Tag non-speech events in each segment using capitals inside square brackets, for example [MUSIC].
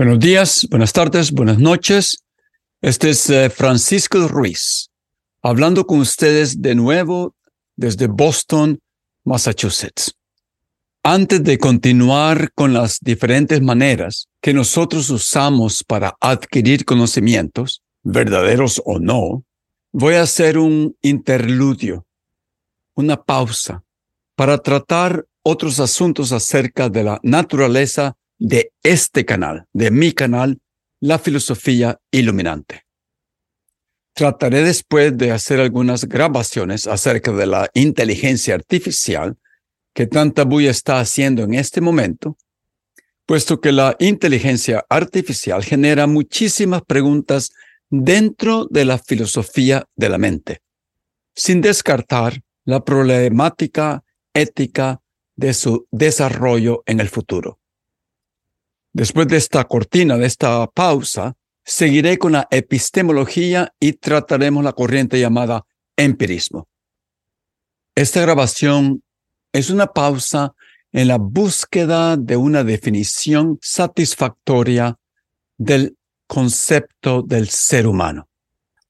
Buenos días, buenas tardes, buenas noches. Este es eh, Francisco Ruiz, hablando con ustedes de nuevo desde Boston, Massachusetts. Antes de continuar con las diferentes maneras que nosotros usamos para adquirir conocimientos, verdaderos o no, voy a hacer un interludio, una pausa, para tratar otros asuntos acerca de la naturaleza de este canal, de mi canal, la filosofía iluminante. Trataré después de hacer algunas grabaciones acerca de la inteligencia artificial que tanta bulla está haciendo en este momento, puesto que la inteligencia artificial genera muchísimas preguntas dentro de la filosofía de la mente, sin descartar la problemática ética de su desarrollo en el futuro. Después de esta cortina, de esta pausa, seguiré con la epistemología y trataremos la corriente llamada empirismo. Esta grabación es una pausa en la búsqueda de una definición satisfactoria del concepto del ser humano,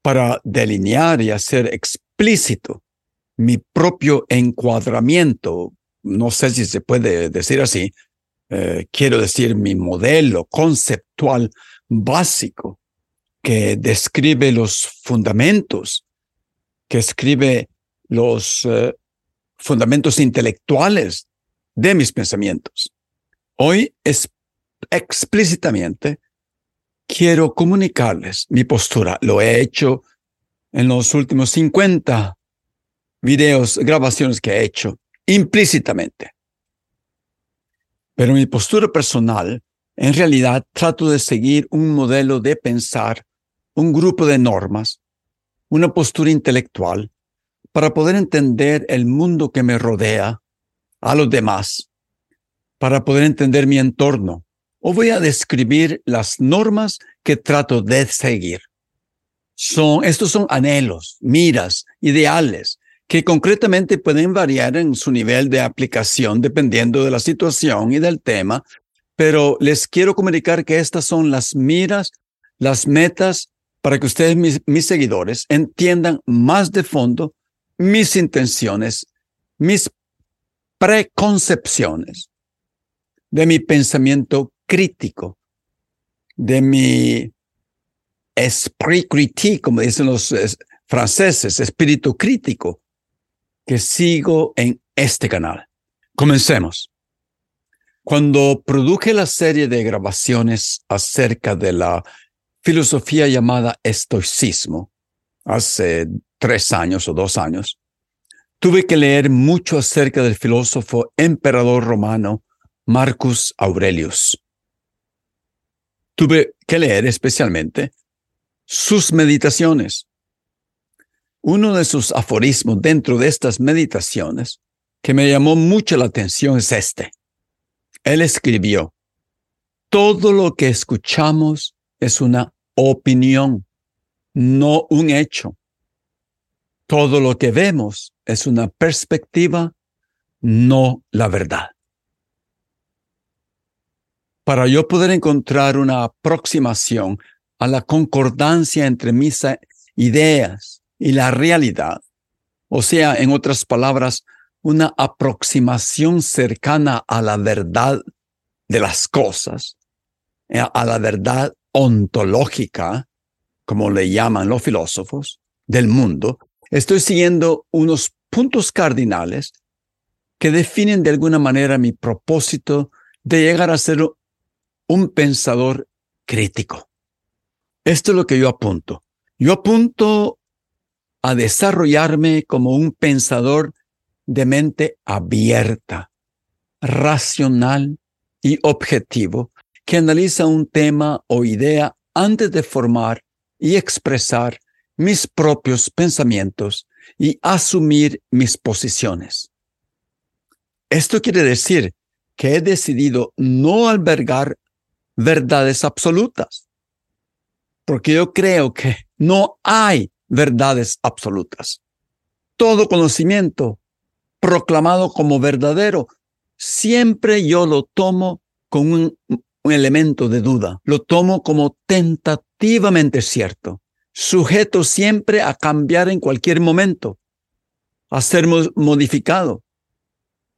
para delinear y hacer explícito mi propio encuadramiento, no sé si se puede decir así, eh, quiero decir, mi modelo conceptual básico que describe los fundamentos, que escribe los eh, fundamentos intelectuales de mis pensamientos. Hoy explícitamente quiero comunicarles mi postura. Lo he hecho en los últimos 50 videos, grabaciones que he hecho implícitamente. Pero mi postura personal, en realidad trato de seguir un modelo de pensar, un grupo de normas, una postura intelectual, para poder entender el mundo que me rodea, a los demás, para poder entender mi entorno. O voy a describir las normas que trato de seguir. Son, estos son anhelos, miras, ideales que concretamente pueden variar en su nivel de aplicación dependiendo de la situación y del tema, pero les quiero comunicar que estas son las miras, las metas para que ustedes, mis, seguidores, entiendan más de fondo mis intenciones, mis preconcepciones de mi pensamiento crítico, de mi esprit critique, como dicen los franceses, espíritu crítico, que sigo en este canal. Comencemos. Cuando produje la serie de grabaciones acerca de la filosofía llamada estoicismo, hace tres años o dos años, tuve que leer mucho acerca del filósofo emperador romano Marcus Aurelius. Tuve que leer especialmente sus meditaciones, uno de sus aforismos dentro de estas meditaciones que me llamó mucho la atención es este. Él escribió, todo lo que escuchamos es una opinión, no un hecho. Todo lo que vemos es una perspectiva, no la verdad. Para yo poder encontrar una aproximación a la concordancia entre mis ideas, y la realidad. O sea, en otras palabras, una aproximación cercana a la verdad de las cosas, eh, a la verdad ontológica, como le llaman los filósofos del mundo, estoy siguiendo unos puntos cardinales que definen de alguna manera mi propósito de llegar a ser un pensador crítico. Esto es lo que yo apunto. Yo apunto a desarrollarme como un pensador de mente abierta, racional y objetivo, que analiza un tema o idea antes de formar y expresar mis propios pensamientos y asumir mis posiciones. Esto quiere decir que he decidido no albergar verdades absolutas, porque yo creo que no hay verdades absolutas. Todo conocimiento proclamado como verdadero, siempre yo lo tomo con un, elemento de duda, lo tomo como tentativamente cierto, sujeto siempre a cambiar en cualquier momento, a ser modificado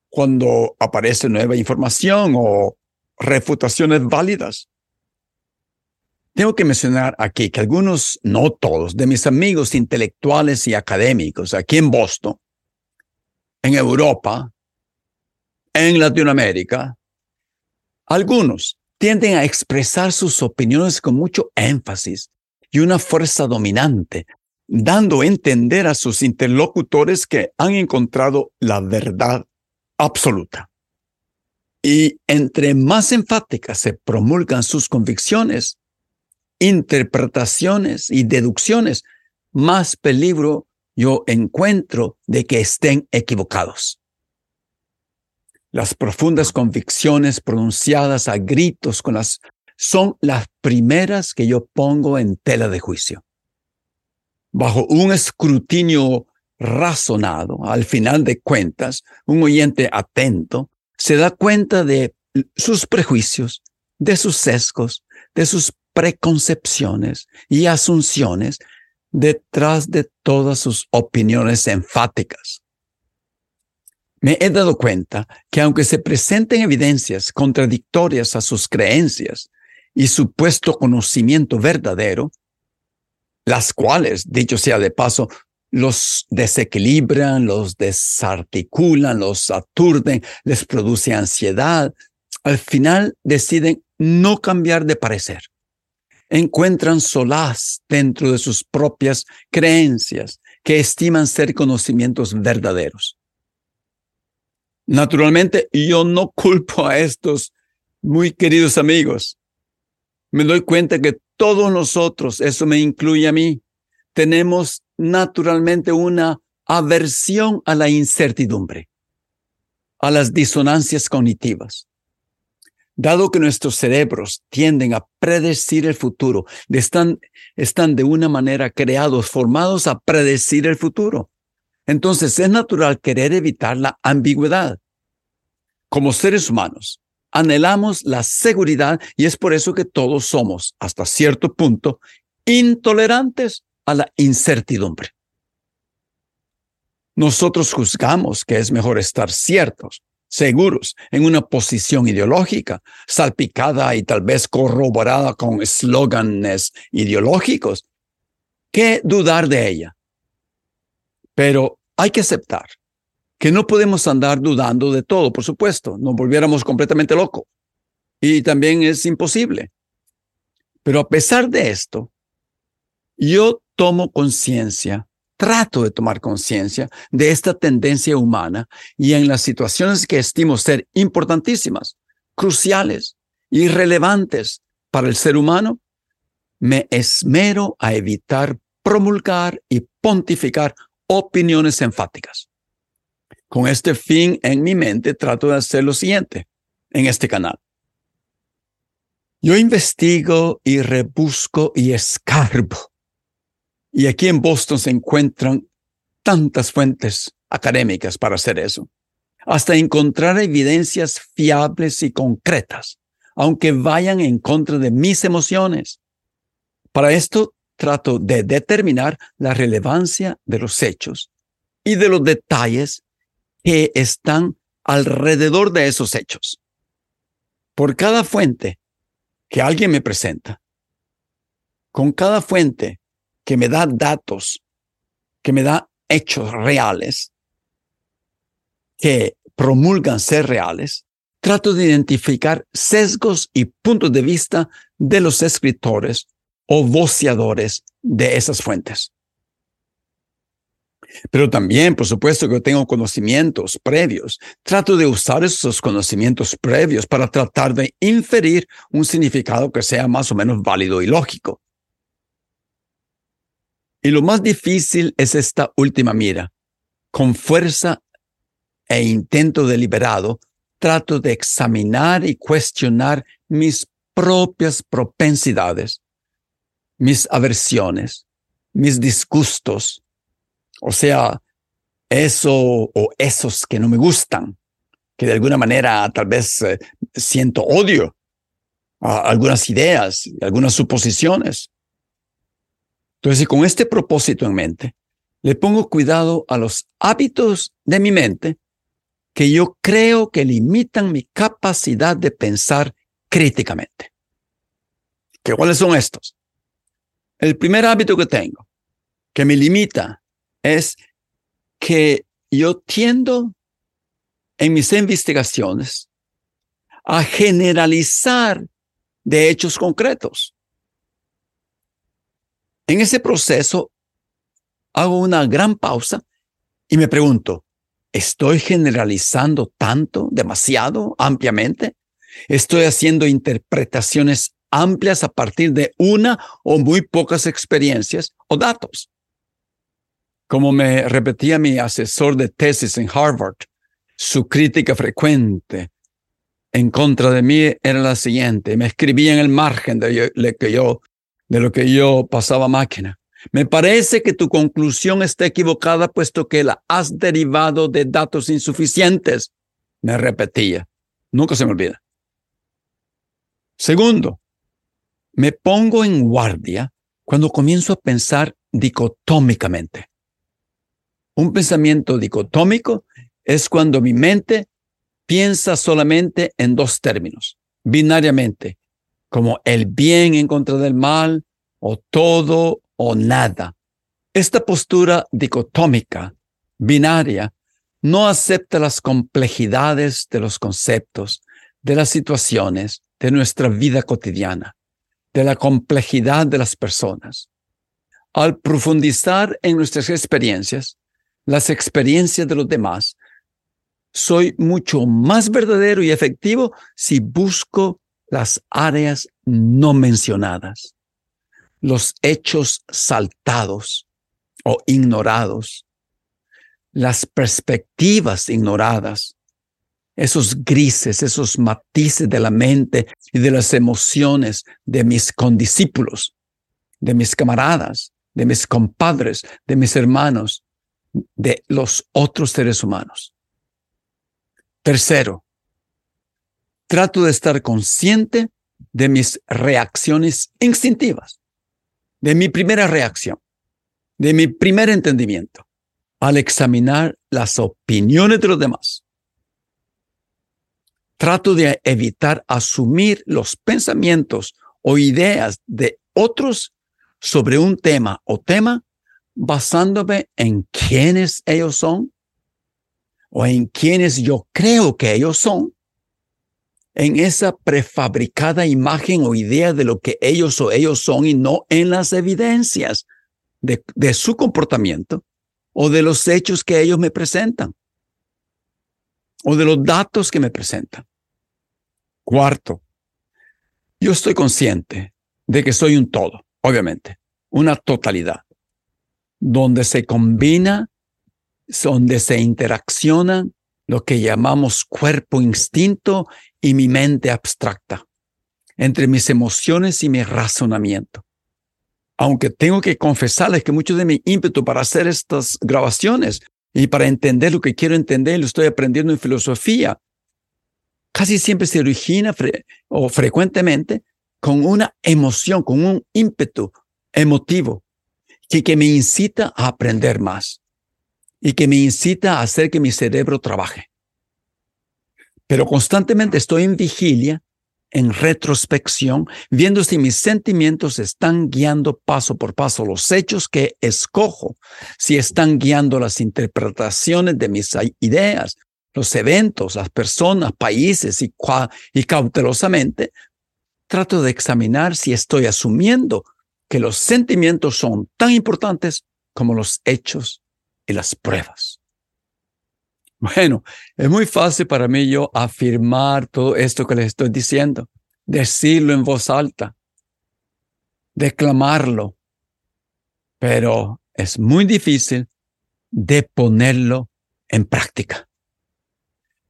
cuando aparece nueva información o refutaciones válidas. Tengo que mencionar aquí que algunos, no todos, de mis amigos intelectuales y académicos aquí en Boston, en Europa, en Latinoamérica, algunos tienden a expresar sus opiniones con mucho énfasis y una fuerza dominante, dando a entender a sus interlocutores que han encontrado la verdad absoluta. Y entre más enfáticas se promulgan sus convicciones, interpretaciones y deducciones, más peligro yo encuentro de que estén equivocados. Las profundas convicciones pronunciadas a gritos con las son las primeras que yo pongo en tela de juicio. Bajo un escrutinio razonado, al final de cuentas, un oyente atento se da cuenta de sus prejuicios, de sus sesgos, de sus preconcepciones y asunciones detrás de todas sus opiniones enfáticas. Me he dado cuenta que aunque se presenten evidencias contradictorias a sus creencias y supuesto conocimiento verdadero, las cuales, dicho sea de paso, los desequilibran, los desarticulan, los aturden, les produce ansiedad, al final deciden no cambiar de parecer encuentran solaz dentro de sus propias creencias que estiman ser conocimientos verdaderos. Naturalmente, yo no culpo a estos muy queridos amigos. Me doy cuenta que todos nosotros, eso me incluye a mí, tenemos naturalmente una aversión a la incertidumbre, a las disonancias cognitivas. Dado que nuestros cerebros tienden a predecir el futuro, están, están de una manera creados, formados a predecir el futuro. Entonces es natural querer evitar la ambigüedad. Como seres humanos, anhelamos la seguridad y es por eso que todos somos, hasta cierto punto, intolerantes a la incertidumbre. Nosotros juzgamos que es mejor estar ciertos seguros en una posición ideológica, salpicada y tal vez corroborada con eslóganes ideológicos, que dudar de ella. Pero hay que aceptar que no podemos andar dudando de todo, por supuesto, nos volviéramos completamente locos. Y también es imposible. Pero a pesar de esto, yo tomo conciencia trato de tomar conciencia de esta tendencia humana y en las situaciones que estimo ser importantísimas, cruciales y relevantes para el ser humano, me esmero a evitar promulgar y pontificar opiniones enfáticas. Con este fin en mi mente trato de hacer lo siguiente en este canal. Yo investigo y rebusco y escarbo y aquí en Boston se encuentran tantas fuentes académicas para hacer eso, hasta encontrar evidencias fiables y concretas, aunque vayan en contra de mis emociones. Para esto trato de determinar la relevancia de los hechos y de los detalles que están alrededor de esos hechos. Por cada fuente que alguien me presenta, con cada fuente que me da datos, que me da hechos reales, que promulgan ser reales, trato de identificar sesgos y puntos de vista de los escritores o voceadores de esas fuentes. Pero también, por supuesto, que tengo conocimientos previos. Trato de usar esos conocimientos previos para tratar de inferir un significado que sea más o menos válido y lógico. Y lo más difícil es esta última mira. Con fuerza e intento deliberado, trato de examinar y cuestionar mis propias propensidades, mis aversiones, mis disgustos, o sea, eso o esos que no me gustan, que de alguna manera tal vez eh, siento odio a algunas ideas, algunas suposiciones. Entonces, con este propósito en mente, le pongo cuidado a los hábitos de mi mente que yo creo que limitan mi capacidad de pensar críticamente. ¿Qué, ¿Cuáles son estos? El primer hábito que tengo, que me limita, es que yo tiendo en mis investigaciones a generalizar de hechos concretos. En ese proceso hago una gran pausa y me pregunto, ¿estoy generalizando tanto, demasiado, ampliamente? ¿Estoy haciendo interpretaciones amplias a partir de una o muy pocas experiencias o datos? Como me repetía mi asesor de tesis en Harvard, su crítica frecuente en contra de mí era la siguiente. Me escribía en el margen de, lo que yo, de lo que yo pasaba máquina. Me parece que tu conclusión está equivocada puesto que la has derivado de datos insuficientes. Me repetía. Nunca se me olvida. Segundo, me pongo en guardia cuando comienzo a pensar dicotómicamente. Un pensamiento dicotómico es cuando mi mente piensa solamente en dos términos, binariamente, como el bien en contra del mal, o todo o nada. Esta postura dicotómica, binaria, no acepta las complejidades de los conceptos, de las situaciones, de nuestra vida cotidiana, de la complejidad de las personas. Al profundizar en nuestras experiencias, las experiencias de los demás, soy mucho más verdadero y efectivo si busco las áreas no mencionadas, los hechos saltados o ignorados, las perspectivas ignoradas, esos grises, esos matices de la mente y de las emociones de mis condiscípulos, de mis camaradas, de mis compadres, de mis hermanos, de los otros seres humanos. Tercero, trato de estar consciente de mis reacciones instintivas, de mi primera reacción, de mi primer entendimiento al examinar las opiniones de los demás. Trato de evitar asumir los pensamientos o ideas de otros sobre un tema o tema basándome en quiénes ellos son o en quiénes yo creo que ellos son, en esa prefabricada imagen o idea de lo que ellos o ellos son y no en las evidencias de, de su comportamiento o de los hechos que ellos me presentan o de los datos que me presentan. Cuarto, yo estoy consciente de que soy un todo, obviamente, una totalidad donde se combina, donde se interaccionan lo que llamamos cuerpo instinto y mi mente abstracta, entre mis emociones y mi razonamiento. Aunque tengo que confesarles que mucho de mi ímpetu para hacer estas grabaciones y para entender lo que quiero entender, lo estoy aprendiendo en filosofía, casi siempre se origina o frecuentemente con una emoción, con un ímpetu emotivo que, que me incita a aprender más y que me incita a hacer que mi cerebro trabaje. Pero constantemente estoy en vigilia, en retrospección, viendo si mis sentimientos están guiando paso por paso los hechos que escojo, si están guiando las interpretaciones de mis ideas los eventos, las personas, países y, y cautelosamente trato de examinar si estoy asumiendo que los sentimientos son tan importantes como los hechos las pruebas. Bueno, es muy fácil para mí yo afirmar todo esto que les estoy diciendo, decirlo en voz alta, declamarlo, pero es muy difícil de ponerlo en práctica.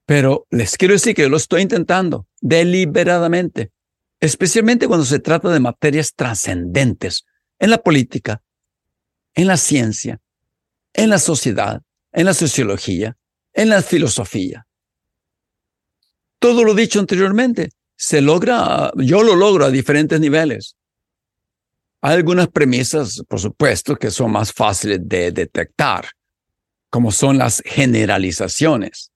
Pero les quiero decir que lo estoy intentando deliberadamente, especialmente cuando se trata de materias trascendentes en la política, en la ciencia, en la sociedad, en la sociología, en la filosofía. Todo lo dicho anteriormente se logra, yo lo logro a diferentes niveles. Hay algunas premisas, por supuesto, que son más fáciles de detectar, como son las generalizaciones.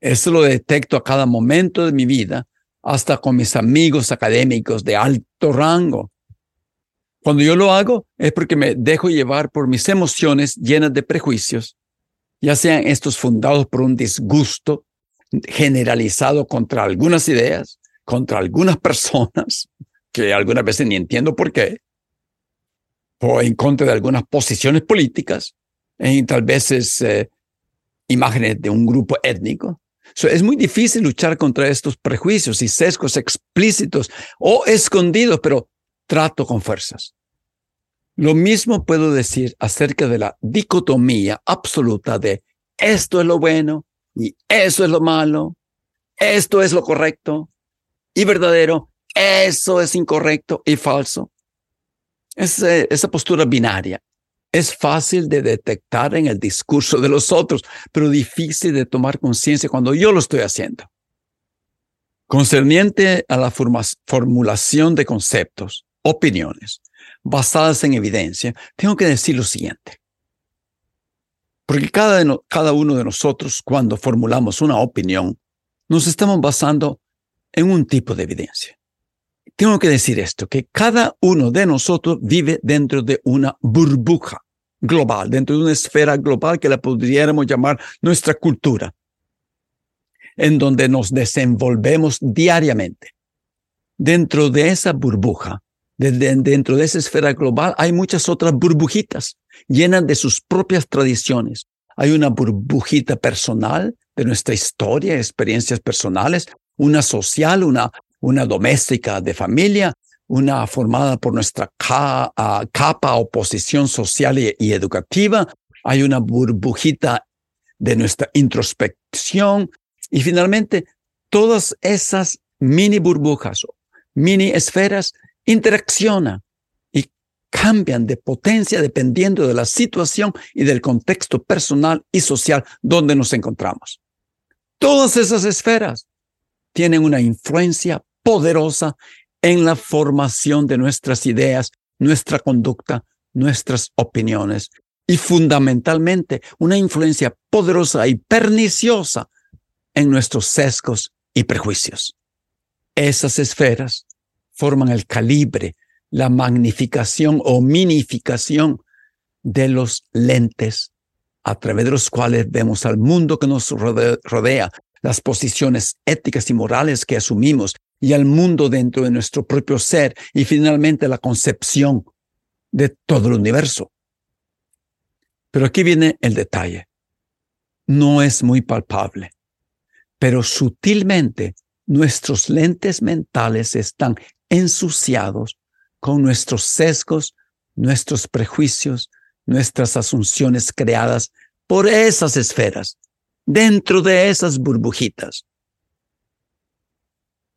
Eso lo detecto a cada momento de mi vida, hasta con mis amigos académicos de alto rango. Cuando yo lo hago es porque me dejo llevar por mis emociones llenas de prejuicios, ya sean estos fundados por un disgusto generalizado contra algunas ideas, contra algunas [LAUGHS] personas, que algunas veces ni entiendo por qué, o en contra de algunas posiciones políticas, en tal vez eh, imágenes de un grupo étnico. es muy difícil luchar contra estos prejuicios y sesgos explícitos o escondidos, pero trato con fuerzas. Lo mismo puedo decir acerca de la dicotomía absoluta de esto es lo bueno y eso es lo malo, esto es lo correcto y verdadero, eso es incorrecto y falso. esa postura binaria es fácil de detectar en el discurso de los otros, pero difícil de tomar conciencia cuando yo lo estoy haciendo. Concerniente a la formulación de conceptos, opiniones, basadas en evidencia, tengo que decir lo siguiente. Porque cada, uno de nosotros, cuando formulamos una opinión, nos estamos basando en un tipo de evidencia. Tengo que decir esto, que cada uno de nosotros vive dentro de una burbuja global, dentro de una esfera global que la podríamos llamar nuestra cultura, en donde nos desenvolvemos diariamente. Dentro de esa burbuja, dentro de esa esfera global, hay muchas otras burbujitas llenas de sus propias tradiciones. Hay una burbujita personal de nuestra historia, experiencias personales, una social, una, una doméstica de familia, una formada por nuestra capa o posición social y, educativa, hay una burbujita de nuestra introspección y finalmente todas esas mini burbujas, mini esferas interaccionan y cambian de potencia dependiendo de la situación y del contexto personal y social donde nos encontramos. Todas esas esferas tienen una influencia poderosa en la formación de nuestras ideas, nuestra conducta, nuestras opiniones y fundamentalmente una influencia poderosa y perniciosa en nuestros sesgos y prejuicios. Esas esferas forman el calibre, la magnificación o minificación de los lentes a través de los cuales vemos al mundo que nos rodea, las posiciones éticas y morales que asumimos y al mundo dentro de nuestro propio ser y finalmente la concepción de todo el universo. Pero aquí viene el detalle. No es muy palpable, pero sutilmente nuestros lentes mentales están ensuciados con nuestros sesgos, nuestros prejuicios, nuestras asunciones creadas por esas esferas dentro de esas burbujitas.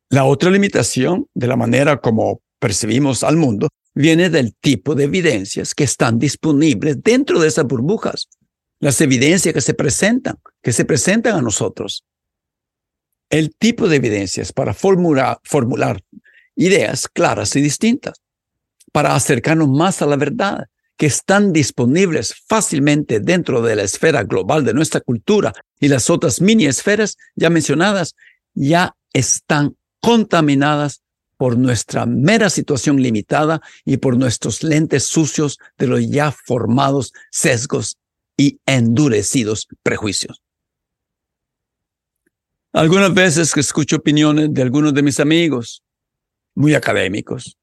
La otra limitación de la manera como percibimos al mundo viene del tipo de evidencias que están disponibles dentro de esas burbujas, las evidencias que se presentan, que se presentan a nosotros. El tipo de evidencias para formular, ideas claras y distintas, para acercarnos más a la verdad, que están disponibles fácilmente dentro de la esfera global de nuestra cultura y las otras mini esferas ya mencionadas ya están contaminadas por nuestra mera situación limitada y por nuestros lentes sucios de los ya formados sesgos y endurecidos prejuicios. Algunas veces que escucho opiniones de algunos de mis amigos, muy académicos,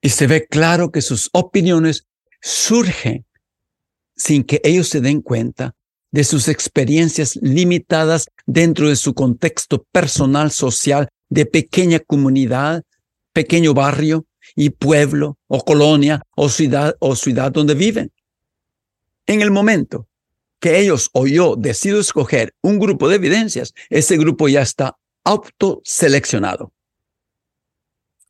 y se ve claro que sus opiniones surgen sin que ellos se den cuenta de sus experiencias limitadas dentro de su contexto personal, social, de pequeña comunidad, pequeño barrio y pueblo o colonia o ciudad o ciudad donde viven. En el momento que ellos o yo decido escoger un grupo de evidencias, ese grupo ya está autoseleccionado.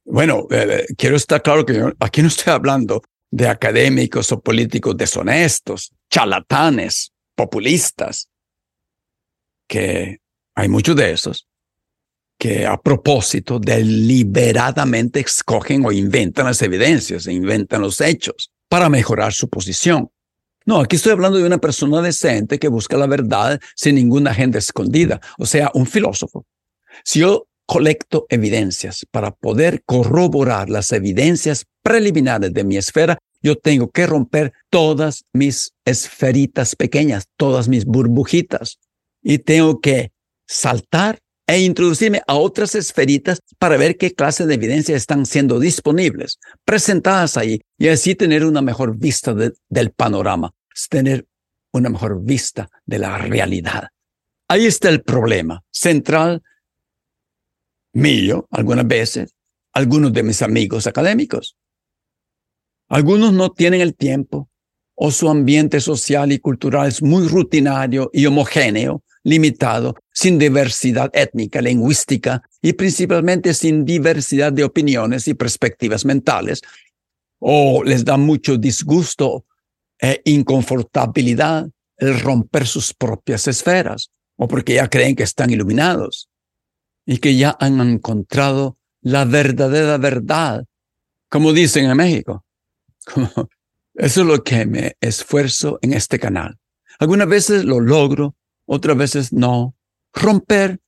Bueno, eh, eh, quiero estar claro que aquí no estoy hablando de académicos o políticos deshonestos, charlatanes, populistas, que hay muchos de esos que a propósito deliberadamente escogen o inventan las evidencias, inventan los hechos para mejorar su posición. No, aquí estoy hablando de una persona decente que busca la verdad sin ninguna agenda escondida, o sea, un filósofo. Si yo colecto evidencias para poder corroborar las evidencias preliminares de mi esfera, yo tengo que romper todas mis esferitas pequeñas, todas mis burbujitas, y tengo que saltar e introducirme a otras esferitas para ver qué clase de evidencias están siendo disponibles, presentadas ahí, y así tener una mejor vista del panorama, tener una mejor vista de la realidad. Ahí está el problema central mío, algunas veces, algunos de mis amigos académicos. Algunos no tienen el tiempo o su ambiente social y cultural es muy rutinario y homogéneo, limitado, sin diversidad étnica, lingüística y principalmente sin diversidad de opiniones y perspectivas mentales, o les da mucho disgusto e inconfortabilidad el romper sus propias esferas, o porque ya creen que están iluminados y que ya han encontrado la verdadera verdad, como dicen en México. [LAUGHS] Eso es lo que me esfuerzo en este canal. Algunas veces lo logro, otras veces no. Romper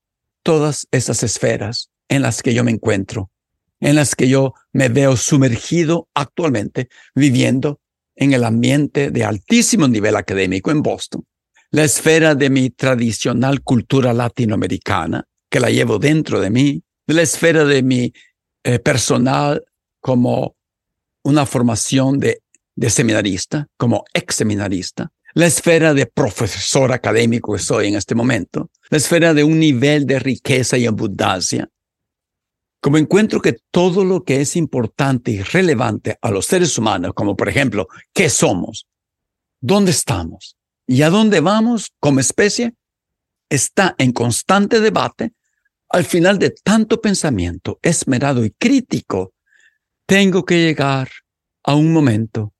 todas esas esferas en las que yo me encuentro, en las que yo me veo sumergido actualmente viviendo en el ambiente de altísimo nivel académico en Boston, la esfera de mi tradicional cultura latinoamericana, que la llevo dentro de mí, la esfera de mi eh, personal como una formación de, de seminarista, como ex seminarista, la esfera de profesor académico que soy en este momento, la esfera de un nivel de riqueza y abundancia, como encuentro que todo lo que es importante y relevante a los seres humanos, como por ejemplo, ¿qué somos? ¿Dónde estamos? ¿Y a dónde vamos como especie? Está en constante debate al final de tanto pensamiento esmerado y crítico, tengo que llegar a un momento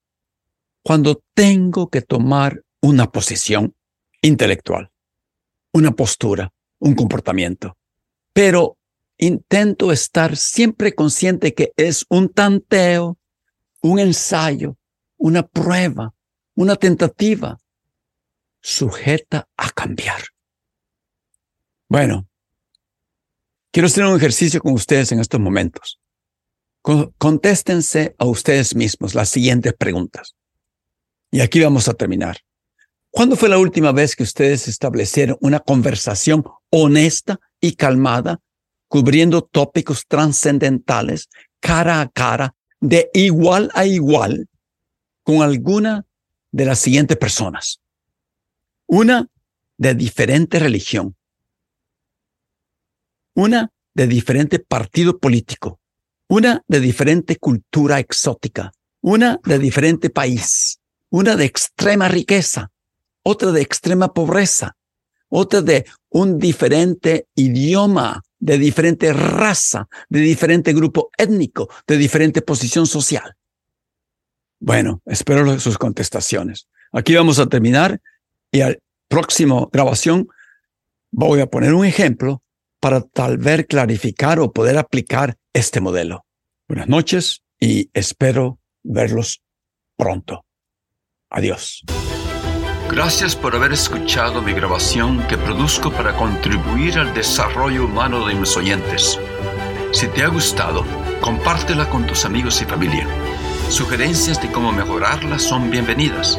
cuando tengo que tomar una posición intelectual, una postura, un comportamiento. Pero intento estar siempre consciente que es un tanteo, un ensayo, una prueba, una tentativa sujeta a cambiar. Bueno, Quiero hacer un ejercicio con ustedes en estos momentos. Contéstense a ustedes mismos las siguientes preguntas. Y aquí vamos a terminar. ¿Cuándo fue la última vez que ustedes establecieron una conversación honesta y calmada, cubriendo tópicos trascendentales cara a cara, de igual a igual, con alguna de las siguientes personas? Una de diferente religión, una de diferente partido político, una de diferente cultura exótica, una de diferente país, una de extrema riqueza, otra de extrema pobreza, otra de un diferente idioma, de diferente raza, de diferente grupo étnico, de diferente posición social. Bueno, espero sus contestaciones. Aquí vamos a terminar y al próximo grabación voy a poner un ejemplo para tal vez clarificar o poder aplicar este modelo. Buenas noches y espero verlos pronto. Adiós. Gracias por haber escuchado mi grabación que produzco para contribuir al desarrollo humano de mis oyentes. Si te ha gustado, compártela con tus amigos y familia. Sugerencias de cómo mejorarla son bienvenidas